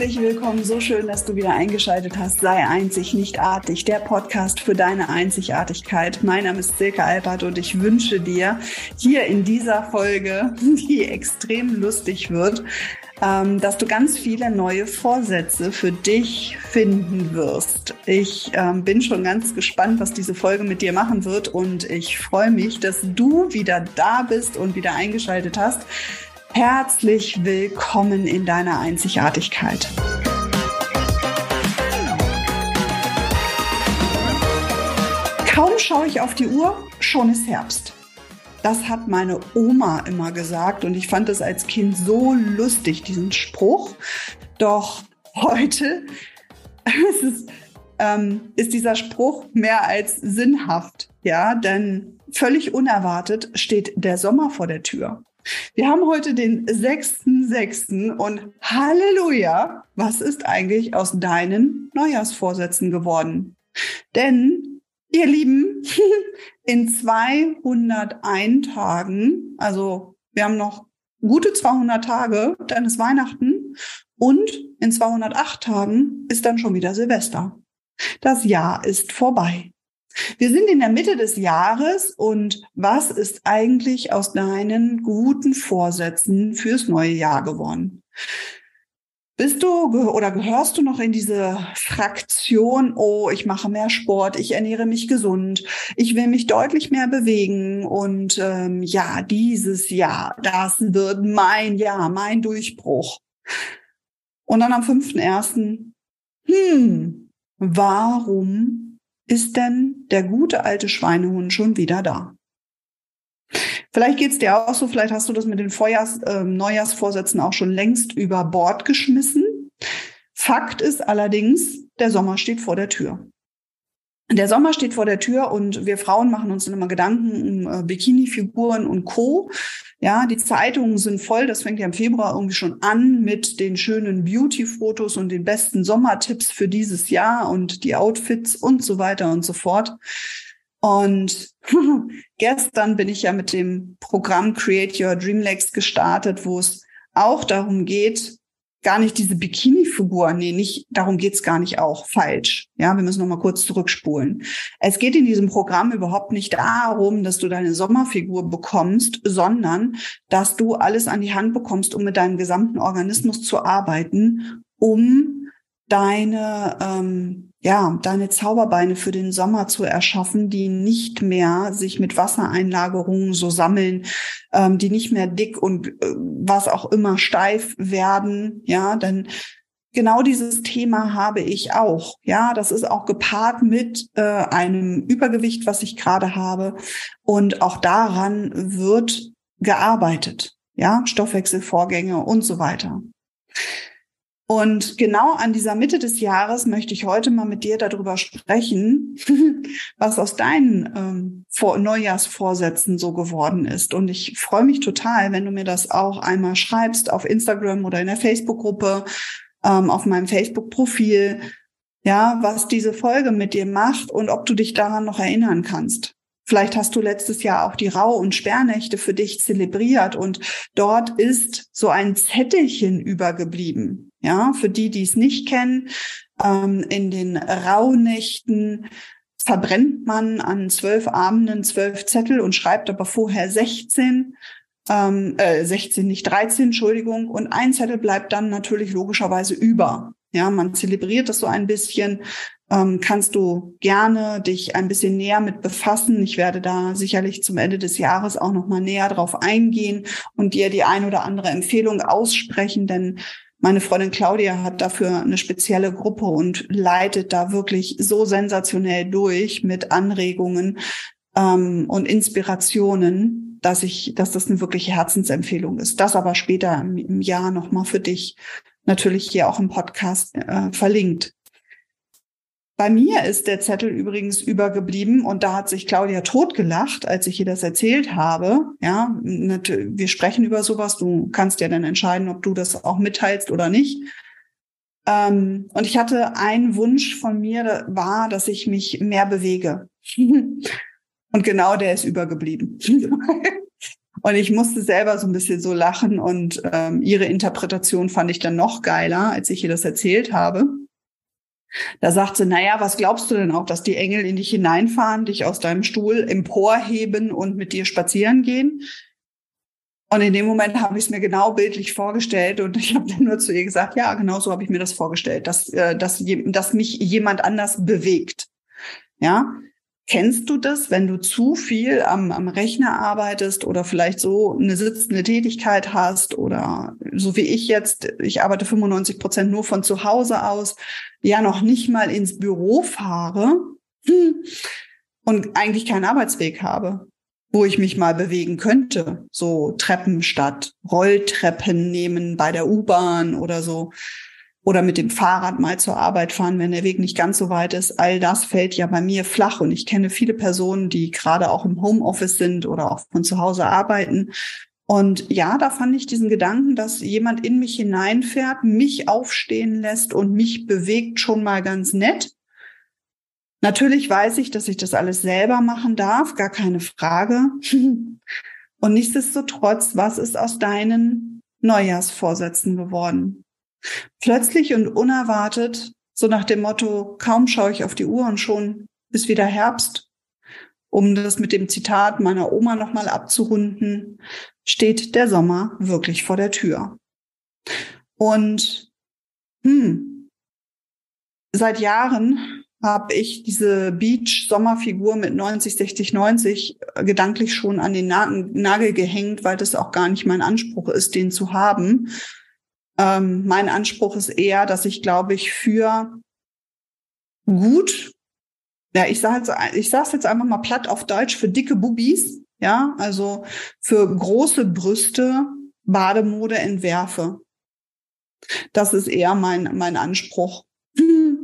Herzlich willkommen, so schön, dass du wieder eingeschaltet hast. Sei einzig, nicht artig, der Podcast für deine Einzigartigkeit. Mein Name ist Silke Albert und ich wünsche dir hier in dieser Folge, die extrem lustig wird, ähm, dass du ganz viele neue Vorsätze für dich finden wirst. Ich ähm, bin schon ganz gespannt, was diese Folge mit dir machen wird und ich freue mich, dass du wieder da bist und wieder eingeschaltet hast. Herzlich willkommen in deiner Einzigartigkeit. Kaum schaue ich auf die Uhr, schon ist Herbst. Das hat meine Oma immer gesagt und ich fand es als Kind so lustig, diesen Spruch. Doch heute ist, es, ähm, ist dieser Spruch mehr als sinnhaft. Ja, denn völlig unerwartet steht der Sommer vor der Tür. Wir haben heute den 6.6. und Halleluja, was ist eigentlich aus deinen Neujahrsvorsätzen geworden? Denn, ihr Lieben, in 201 Tagen, also wir haben noch gute 200 Tage, dann ist Weihnachten und in 208 Tagen ist dann schon wieder Silvester. Das Jahr ist vorbei. Wir sind in der Mitte des Jahres und was ist eigentlich aus deinen guten Vorsätzen fürs neue Jahr geworden? Bist du oder gehörst du noch in diese Fraktion, oh, ich mache mehr Sport, ich ernähre mich gesund, ich will mich deutlich mehr bewegen und ähm, ja, dieses Jahr, das wird mein Jahr, mein Durchbruch. Und dann am 5.1., hm, warum ist denn der gute alte Schweinehund schon wieder da? Vielleicht geht's dir auch so, vielleicht hast du das mit den Vorjahrs-, äh, Neujahrsvorsätzen auch schon längst über Bord geschmissen. Fakt ist allerdings, der Sommer steht vor der Tür. Der Sommer steht vor der Tür und wir Frauen machen uns immer Gedanken um äh, Bikini-Figuren und Co. Ja, die Zeitungen sind voll. Das fängt ja im Februar irgendwie schon an mit den schönen Beauty-Fotos und den besten Sommertipps für dieses Jahr und die Outfits und so weiter und so fort. Und gestern bin ich ja mit dem Programm Create Your Dream Legs gestartet, wo es auch darum geht, gar nicht diese Bikini-Figur, nee, nicht, darum geht's gar nicht auch falsch. Ja, wir müssen noch mal kurz zurückspulen. Es geht in diesem Programm überhaupt nicht darum, dass du deine Sommerfigur bekommst, sondern dass du alles an die Hand bekommst, um mit deinem gesamten Organismus zu arbeiten, um deine ähm, ja, deine Zauberbeine für den Sommer zu erschaffen, die nicht mehr sich mit Wassereinlagerungen so sammeln, ähm, die nicht mehr dick und äh, was auch immer steif werden, ja, denn genau dieses Thema habe ich auch. Ja, das ist auch gepaart mit äh, einem Übergewicht, was ich gerade habe. Und auch daran wird gearbeitet. Ja, Stoffwechselvorgänge und so weiter. Und genau an dieser Mitte des Jahres möchte ich heute mal mit dir darüber sprechen, was aus deinen ähm, Vor Neujahrsvorsätzen so geworden ist. Und ich freue mich total, wenn du mir das auch einmal schreibst auf Instagram oder in der Facebook-Gruppe, ähm, auf meinem Facebook-Profil, ja, was diese Folge mit dir macht und ob du dich daran noch erinnern kannst. Vielleicht hast du letztes Jahr auch die Rau- und Sperrnächte für dich zelebriert und dort ist so ein Zettelchen übergeblieben. Ja, für die, die es nicht kennen, ähm, in den Rauhnächten verbrennt man an zwölf Abenden zwölf Zettel und schreibt aber vorher 16, ähm, äh, 16, nicht 13, Entschuldigung. Und ein Zettel bleibt dann natürlich logischerweise über. Ja, man zelebriert das so ein bisschen. Ähm, kannst du gerne dich ein bisschen näher mit befassen. Ich werde da sicherlich zum Ende des Jahres auch noch mal näher drauf eingehen und dir die ein oder andere Empfehlung aussprechen, denn meine Freundin Claudia hat dafür eine spezielle Gruppe und leitet da wirklich so sensationell durch mit Anregungen ähm, und Inspirationen, dass ich, dass das eine wirkliche Herzensempfehlung ist. Das aber später im, im Jahr nochmal für dich natürlich hier auch im Podcast äh, verlinkt. Bei mir ist der Zettel übrigens übergeblieben und da hat sich Claudia totgelacht, als ich ihr das erzählt habe. Ja, wir sprechen über sowas. Du kannst ja dann entscheiden, ob du das auch mitteilst oder nicht. Ähm, und ich hatte einen Wunsch von mir, war, dass ich mich mehr bewege. und genau der ist übergeblieben. Und ich musste selber so ein bisschen so lachen und ähm, ihre Interpretation fand ich dann noch geiler, als ich ihr das erzählt habe. Da sagt sie, naja, was glaubst du denn auch, dass die Engel in dich hineinfahren, dich aus deinem Stuhl emporheben und mit dir spazieren gehen? Und in dem Moment habe ich es mir genau bildlich vorgestellt und ich habe dann nur zu ihr gesagt, ja, genau so habe ich mir das vorgestellt, dass, äh, dass, dass mich jemand anders bewegt. Ja, Kennst du das, wenn du zu viel am, am Rechner arbeitest oder vielleicht so eine sitzende Tätigkeit hast oder so wie ich jetzt, ich arbeite 95 Prozent nur von zu Hause aus, ja noch nicht mal ins Büro fahre und eigentlich keinen Arbeitsweg habe, wo ich mich mal bewegen könnte, so Treppen statt Rolltreppen nehmen bei der U-Bahn oder so oder mit dem Fahrrad mal zur Arbeit fahren, wenn der Weg nicht ganz so weit ist. All das fällt ja bei mir flach und ich kenne viele Personen, die gerade auch im Homeoffice sind oder auch von zu Hause arbeiten. Und ja, da fand ich diesen Gedanken, dass jemand in mich hineinfährt, mich aufstehen lässt und mich bewegt, schon mal ganz nett. Natürlich weiß ich, dass ich das alles selber machen darf, gar keine Frage. Und nichtsdestotrotz, was ist aus deinen Neujahrsvorsätzen geworden? Plötzlich und unerwartet, so nach dem Motto, kaum schaue ich auf die Uhr und schon ist wieder Herbst, um das mit dem Zitat meiner Oma nochmal abzurunden, steht der Sommer wirklich vor der Tür. Und hm, seit Jahren habe ich diese Beach-Sommerfigur mit 90, 60, 90 gedanklich schon an den Nagel gehängt, weil das auch gar nicht mein Anspruch ist, den zu haben. Ähm, mein Anspruch ist eher, dass ich, glaube ich, für gut, ja, ich sage jetzt, ich sage jetzt einfach mal platt auf Deutsch, für dicke Bubis, ja, also für große Brüste Bademode entwerfe. Das ist eher mein, mein Anspruch.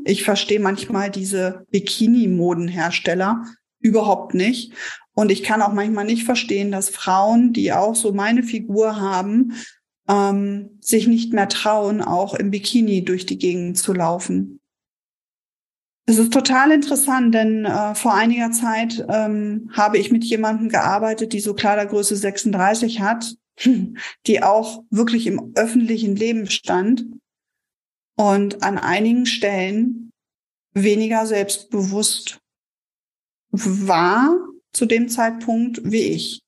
Ich verstehe manchmal diese Bikini-Modenhersteller überhaupt nicht. Und ich kann auch manchmal nicht verstehen, dass Frauen, die auch so meine Figur haben, ähm, sich nicht mehr trauen, auch im Bikini durch die Gegend zu laufen. Es ist total interessant, denn äh, vor einiger Zeit ähm, habe ich mit jemandem gearbeitet, die so Kleidergröße 36 hat, die auch wirklich im öffentlichen Leben stand und an einigen Stellen weniger selbstbewusst war zu dem Zeitpunkt wie ich.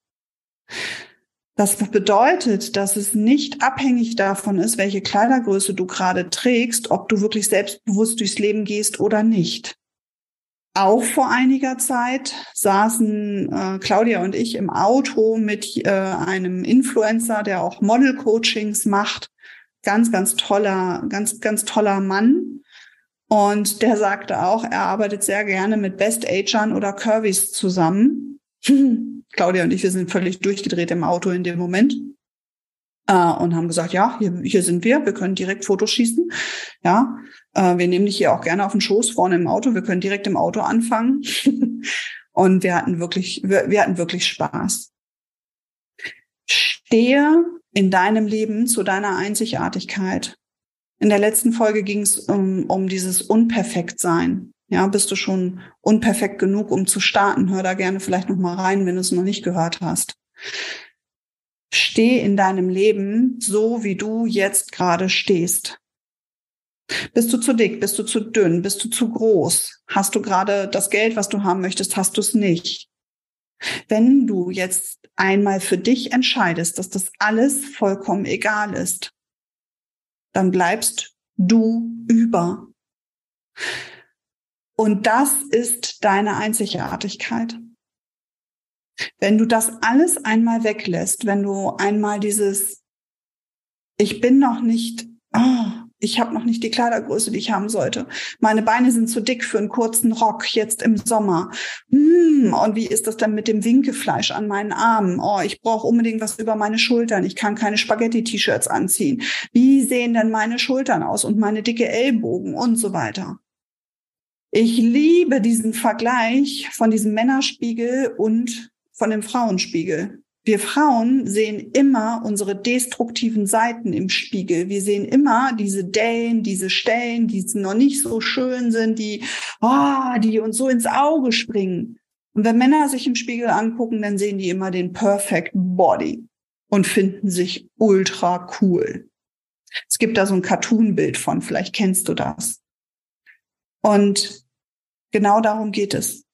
Das bedeutet, dass es nicht abhängig davon ist, welche Kleidergröße du gerade trägst, ob du wirklich selbstbewusst durchs Leben gehst oder nicht. Auch vor einiger Zeit saßen äh, Claudia und ich im Auto mit äh, einem Influencer, der auch Model-Coachings macht. Ganz, ganz toller, ganz, ganz toller Mann. Und der sagte auch, er arbeitet sehr gerne mit Best Agern oder Curvys zusammen. Claudia und ich, wir sind völlig durchgedreht im Auto in dem Moment äh, und haben gesagt, ja, hier, hier sind wir, wir können direkt Fotos schießen. Ja, äh, wir nehmen dich hier auch gerne auf den Schoß vorne im Auto, wir können direkt im Auto anfangen. und wir hatten wirklich, wir, wir hatten wirklich Spaß. Stehe in deinem Leben zu deiner Einzigartigkeit. In der letzten Folge ging es um, um dieses Unperfektsein. Ja, bist du schon unperfekt genug, um zu starten? Hör da gerne vielleicht noch mal rein, wenn du es noch nicht gehört hast. Steh in deinem Leben so, wie du jetzt gerade stehst. Bist du zu dick? Bist du zu dünn? Bist du zu groß? Hast du gerade das Geld, was du haben möchtest? Hast du es nicht? Wenn du jetzt einmal für dich entscheidest, dass das alles vollkommen egal ist, dann bleibst du über. Und das ist deine Einzigartigkeit. Wenn du das alles einmal weglässt, wenn du einmal dieses, ich bin noch nicht, oh, ich habe noch nicht die Kleidergröße, die ich haben sollte. Meine Beine sind zu dick für einen kurzen Rock jetzt im Sommer. Hm, und wie ist das denn mit dem Winkefleisch an meinen Armen? Oh, ich brauche unbedingt was über meine Schultern. Ich kann keine Spaghetti-T-Shirts anziehen. Wie sehen denn meine Schultern aus und meine dicke Ellbogen und so weiter? Ich liebe diesen Vergleich von diesem Männerspiegel und von dem Frauenspiegel. Wir Frauen sehen immer unsere destruktiven Seiten im Spiegel. Wir sehen immer diese Dellen, diese Stellen, die noch nicht so schön sind, die, oh, die uns so ins Auge springen. Und wenn Männer sich im Spiegel angucken, dann sehen die immer den Perfect Body und finden sich ultra cool. Es gibt da so ein Cartoon-Bild von, vielleicht kennst du das. Und genau darum geht es.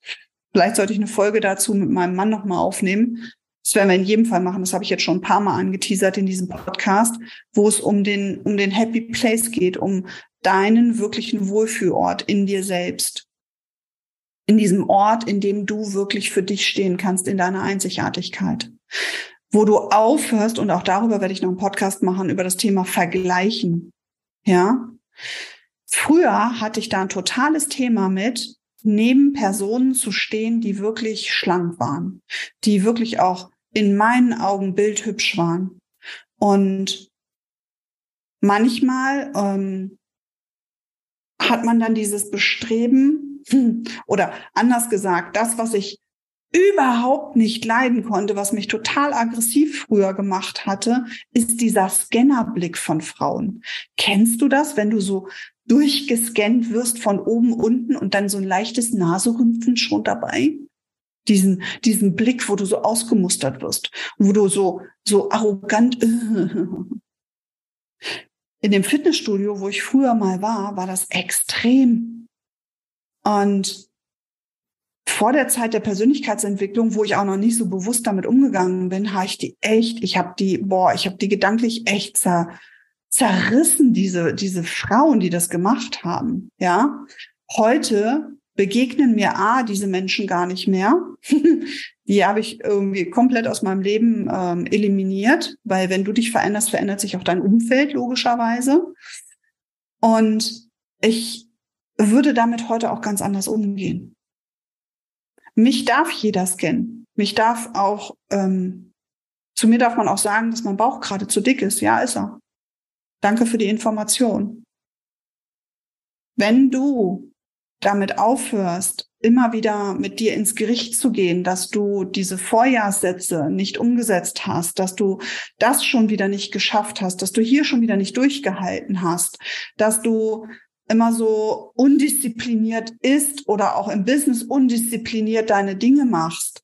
Vielleicht sollte ich eine Folge dazu mit meinem Mann nochmal aufnehmen. Das werden wir in jedem Fall machen. Das habe ich jetzt schon ein paar Mal angeteasert in diesem Podcast, wo es um den, um den Happy Place geht, um deinen wirklichen Wohlfühlort in dir selbst. In diesem Ort, in dem du wirklich für dich stehen kannst, in deiner Einzigartigkeit wo du aufhörst, und auch darüber werde ich noch einen Podcast machen, über das Thema Vergleichen. Ja. Früher hatte ich da ein totales Thema mit, neben Personen zu stehen, die wirklich schlank waren, die wirklich auch in meinen Augen bildhübsch waren. Und manchmal ähm, hat man dann dieses Bestreben, oder anders gesagt, das, was ich überhaupt nicht leiden konnte, was mich total aggressiv früher gemacht hatte, ist dieser Scannerblick von Frauen. Kennst du das, wenn du so durchgescannt wirst von oben unten und dann so ein leichtes Naserümpfen schon dabei? Diesen, diesen Blick, wo du so ausgemustert wirst, wo du so, so arrogant, in dem Fitnessstudio, wo ich früher mal war, war das extrem. Und vor der Zeit der Persönlichkeitsentwicklung, wo ich auch noch nicht so bewusst damit umgegangen bin, habe ich die echt, ich habe die, boah, ich habe die gedanklich echt zer, zerrissen, diese, diese Frauen, die das gemacht haben. Ja, heute begegnen mir A, diese Menschen gar nicht mehr. die habe ich irgendwie komplett aus meinem Leben ähm, eliminiert, weil wenn du dich veränderst, verändert sich auch dein Umfeld logischerweise. Und ich würde damit heute auch ganz anders umgehen. Mich darf jeder scannen. Mich darf auch, ähm, zu mir darf man auch sagen, dass mein Bauch gerade zu dick ist. Ja, ist er. Danke für die Information. Wenn du damit aufhörst, immer wieder mit dir ins Gericht zu gehen, dass du diese Vorjahrssätze nicht umgesetzt hast, dass du das schon wieder nicht geschafft hast, dass du hier schon wieder nicht durchgehalten hast, dass du immer so undiszipliniert ist oder auch im Business undiszipliniert deine Dinge machst,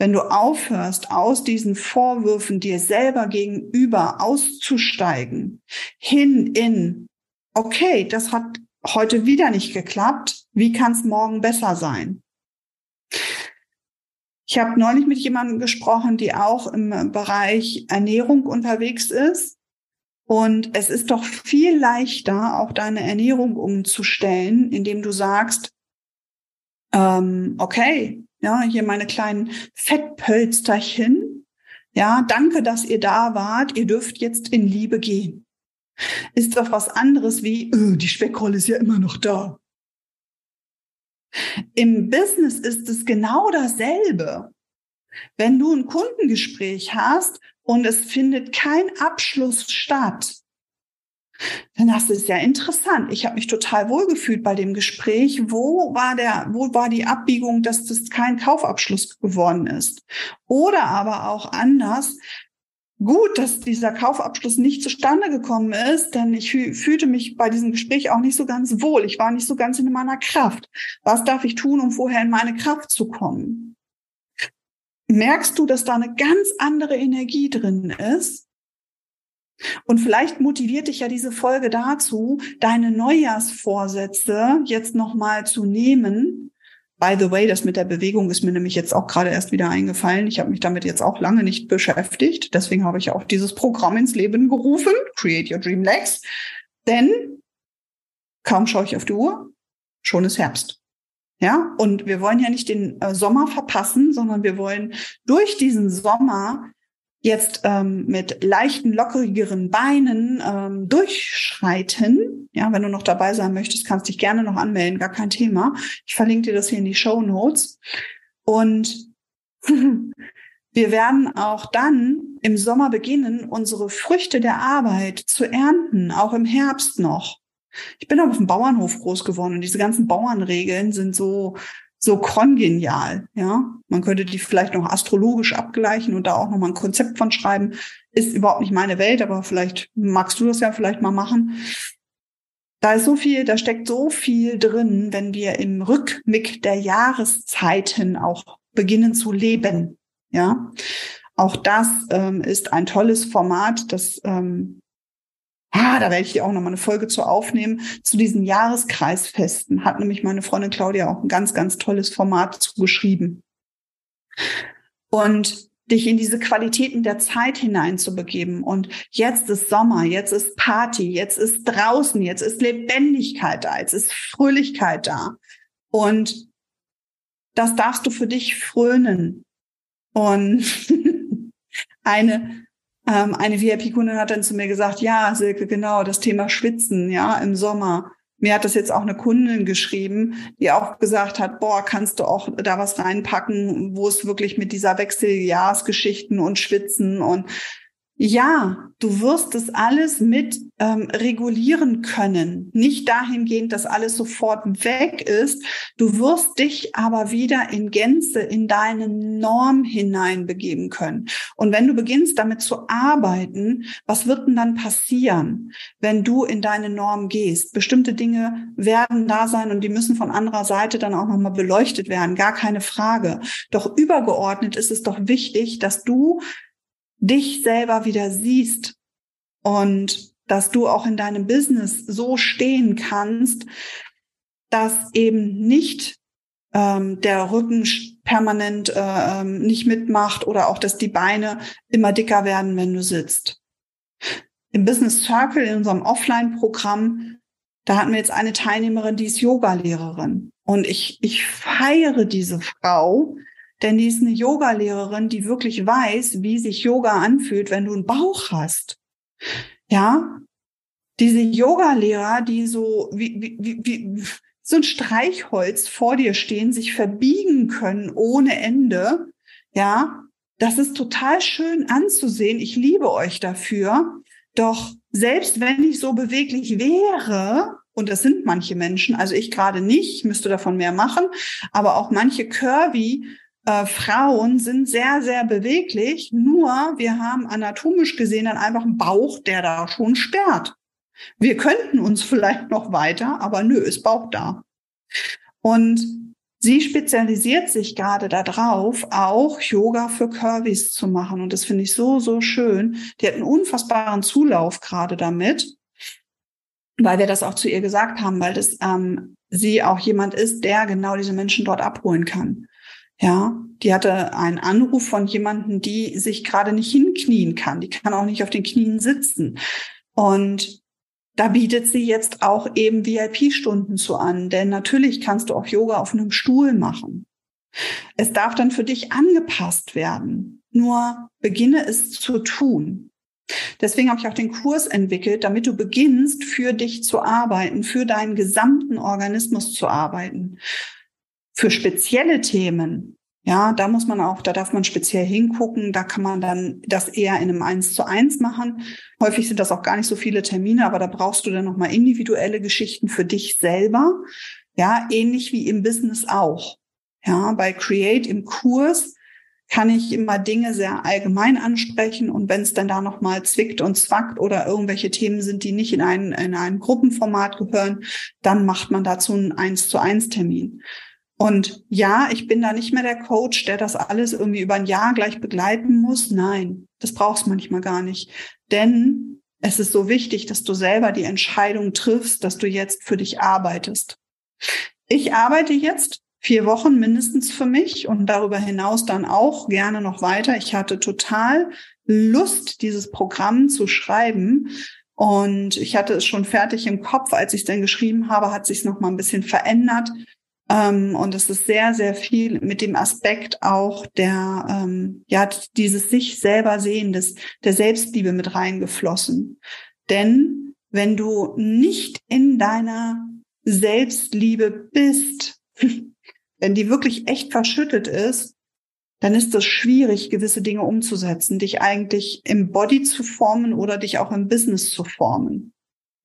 wenn du aufhörst, aus diesen Vorwürfen dir selber gegenüber auszusteigen, hin in, okay, das hat heute wieder nicht geklappt, wie kann es morgen besser sein? Ich habe neulich mit jemandem gesprochen, die auch im Bereich Ernährung unterwegs ist und es ist doch viel leichter, auch deine Ernährung umzustellen, indem du sagst, ähm, okay, ja, hier meine kleinen Fettpölsterchen. Ja, danke, dass ihr da wart. Ihr dürft jetzt in Liebe gehen. Ist doch was anderes wie, öh, die Speckrolle ist ja immer noch da. Im Business ist es genau dasselbe. Wenn du ein Kundengespräch hast und es findet kein Abschluss statt, dann das ist ja interessant. Ich habe mich total wohlgefühlt bei dem Gespräch. Wo war der, wo war die Abbiegung, dass das kein Kaufabschluss geworden ist? Oder aber auch anders. Gut, dass dieser Kaufabschluss nicht zustande gekommen ist, denn ich fühlte mich bei diesem Gespräch auch nicht so ganz wohl. Ich war nicht so ganz in meiner Kraft. Was darf ich tun, um vorher in meine Kraft zu kommen? merkst du, dass da eine ganz andere Energie drin ist. Und vielleicht motiviert dich ja diese Folge dazu, deine Neujahrsvorsätze jetzt nochmal zu nehmen. By the way, das mit der Bewegung ist mir nämlich jetzt auch gerade erst wieder eingefallen. Ich habe mich damit jetzt auch lange nicht beschäftigt. Deswegen habe ich auch dieses Programm ins Leben gerufen, Create Your Dream Legs. Denn kaum schaue ich auf die Uhr, schon ist Herbst. Ja, und wir wollen ja nicht den äh, Sommer verpassen, sondern wir wollen durch diesen Sommer jetzt ähm, mit leichten, lockerigeren Beinen ähm, durchschreiten. Ja, wenn du noch dabei sein möchtest, kannst dich gerne noch anmelden, gar kein Thema. Ich verlinke dir das hier in die Show Notes. Und wir werden auch dann im Sommer beginnen, unsere Früchte der Arbeit zu ernten, auch im Herbst noch. Ich bin auf dem Bauernhof groß geworden und diese ganzen Bauernregeln sind so, so kongenial, ja. Man könnte die vielleicht noch astrologisch abgleichen und da auch nochmal ein Konzept von schreiben. Ist überhaupt nicht meine Welt, aber vielleicht magst du das ja vielleicht mal machen. Da ist so viel, da steckt so viel drin, wenn wir im Rückblick der Jahreszeiten auch beginnen zu leben. Ja, auch das ähm, ist ein tolles Format, das ähm, Ah, da werde ich dir auch noch mal eine Folge zu aufnehmen. Zu diesen Jahreskreisfesten hat nämlich meine Freundin Claudia auch ein ganz, ganz tolles Format zugeschrieben. Und dich in diese Qualitäten der Zeit hineinzubegeben. Und jetzt ist Sommer, jetzt ist Party, jetzt ist draußen, jetzt ist Lebendigkeit da, jetzt ist Fröhlichkeit da. Und das darfst du für dich frönen. Und eine ähm, eine VIP-Kundin hat dann zu mir gesagt, ja, Silke, genau, das Thema Schwitzen, ja, im Sommer. Mir hat das jetzt auch eine Kundin geschrieben, die auch gesagt hat, boah, kannst du auch da was reinpacken, wo es wirklich mit dieser Wechseljahrsgeschichten und Schwitzen und ja, du wirst es alles mit ähm, regulieren können. Nicht dahingehend, dass alles sofort weg ist. Du wirst dich aber wieder in Gänze in deine Norm hineinbegeben können. Und wenn du beginnst damit zu arbeiten, was wird denn dann passieren, wenn du in deine Norm gehst? Bestimmte Dinge werden da sein und die müssen von anderer Seite dann auch nochmal beleuchtet werden. Gar keine Frage. Doch übergeordnet ist es doch wichtig, dass du dich selber wieder siehst und dass du auch in deinem Business so stehen kannst, dass eben nicht ähm, der Rücken permanent äh, ähm, nicht mitmacht oder auch, dass die Beine immer dicker werden, wenn du sitzt. Im Business Circle, in unserem Offline-Programm, da hatten wir jetzt eine Teilnehmerin, die ist Yogalehrerin. Und ich, ich feiere diese Frau, denn die ist eine Yoga-Lehrerin, die wirklich weiß, wie sich Yoga anfühlt, wenn du einen Bauch hast. Ja, diese Yoga-Lehrer, die so wie, wie, wie, wie so ein Streichholz vor dir stehen, sich verbiegen können ohne Ende. Ja, das ist total schön anzusehen. Ich liebe euch dafür. Doch selbst wenn ich so beweglich wäre, und das sind manche Menschen, also ich gerade nicht, ich müsste davon mehr machen, aber auch manche Curvy äh, Frauen sind sehr, sehr beweglich, nur wir haben anatomisch gesehen dann einfach einen Bauch, der da schon sperrt. Wir könnten uns vielleicht noch weiter, aber nö, ist Bauch da. Und sie spezialisiert sich gerade darauf, auch Yoga für Curvys zu machen. Und das finde ich so, so schön. Die hat einen unfassbaren Zulauf gerade damit, weil wir das auch zu ihr gesagt haben, weil das ähm, sie auch jemand ist, der genau diese Menschen dort abholen kann. Ja, die hatte einen Anruf von jemandem, die sich gerade nicht hinknien kann. Die kann auch nicht auf den Knien sitzen. Und da bietet sie jetzt auch eben VIP-Stunden zu an, denn natürlich kannst du auch Yoga auf einem Stuhl machen. Es darf dann für dich angepasst werden. Nur beginne es zu tun. Deswegen habe ich auch den Kurs entwickelt, damit du beginnst, für dich zu arbeiten, für deinen gesamten Organismus zu arbeiten. Für spezielle Themen, ja, da muss man auch, da darf man speziell hingucken. Da kann man dann das eher in einem Eins zu eins machen. Häufig sind das auch gar nicht so viele Termine, aber da brauchst du dann nochmal individuelle Geschichten für dich selber. Ja, ähnlich wie im Business auch. Ja, bei Create im Kurs kann ich immer Dinge sehr allgemein ansprechen und wenn es dann da nochmal zwickt und zwackt oder irgendwelche Themen sind, die nicht in ein, in ein Gruppenformat gehören, dann macht man dazu einen Eins zu eins Termin. Und ja, ich bin da nicht mehr der Coach, der das alles irgendwie über ein Jahr gleich begleiten muss. Nein, das brauchst manchmal gar nicht. Denn es ist so wichtig, dass du selber die Entscheidung triffst, dass du jetzt für dich arbeitest. Ich arbeite jetzt vier Wochen mindestens für mich und darüber hinaus dann auch gerne noch weiter. Ich hatte total Lust, dieses Programm zu schreiben. Und ich hatte es schon fertig im Kopf. Als ich es dann geschrieben habe, hat sich es noch mal ein bisschen verändert. Ähm, und es ist sehr, sehr viel mit dem Aspekt auch der, ähm, ja, dieses sich selber sehen, des, der Selbstliebe mit reingeflossen. Denn wenn du nicht in deiner Selbstliebe bist, wenn die wirklich echt verschüttet ist, dann ist es schwierig, gewisse Dinge umzusetzen, dich eigentlich im Body zu formen oder dich auch im Business zu formen.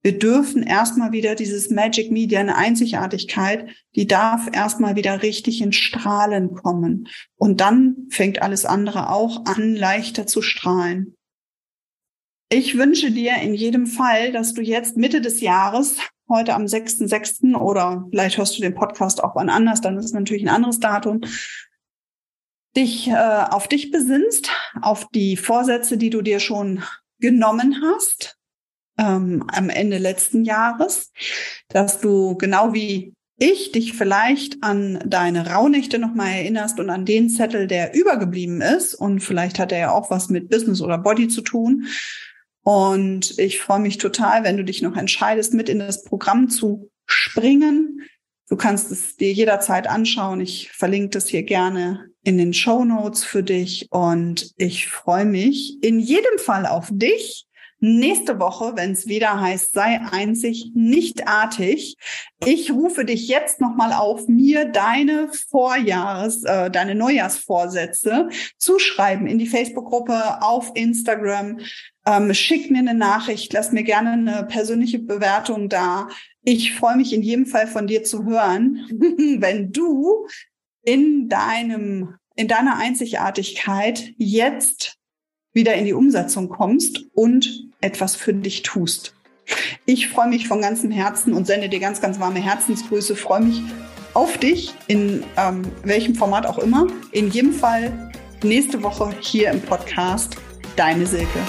Wir dürfen erstmal wieder dieses Magic Media, eine Einzigartigkeit, die darf erstmal wieder richtig in Strahlen kommen. Und dann fängt alles andere auch an, leichter zu strahlen. Ich wünsche dir in jedem Fall, dass du jetzt Mitte des Jahres, heute am 6.6. oder vielleicht hörst du den Podcast auch wann anders, dann ist natürlich ein anderes Datum, dich äh, auf dich besinnst, auf die Vorsätze, die du dir schon genommen hast ähm, am Ende letzten Jahres, dass du genau wie ich dich vielleicht an deine Rauhnächte nochmal erinnerst und an den Zettel, der übergeblieben ist. Und vielleicht hat er ja auch was mit Business oder Body zu tun. Und ich freue mich total, wenn du dich noch entscheidest, mit in das Programm zu springen. Du kannst es dir jederzeit anschauen. Ich verlinke das hier gerne in den Show Notes für dich. Und ich freue mich in jedem Fall auf dich nächste Woche, wenn es wieder heißt, sei einzig, nicht artig. Ich rufe dich jetzt nochmal auf, mir deine Vorjahres, äh, deine Neujahrsvorsätze zu schreiben in die Facebook-Gruppe, auf Instagram. Ähm, schick mir eine Nachricht, lass mir gerne eine persönliche Bewertung da. Ich freue mich in jedem Fall von dir zu hören, wenn du in deinem, in deiner Einzigartigkeit jetzt wieder in die Umsetzung kommst und etwas für dich tust. Ich freue mich von ganzem Herzen und sende dir ganz, ganz warme Herzensgrüße. Freue mich auf dich in ähm, welchem Format auch immer. In jedem Fall nächste Woche hier im Podcast. Deine Silke.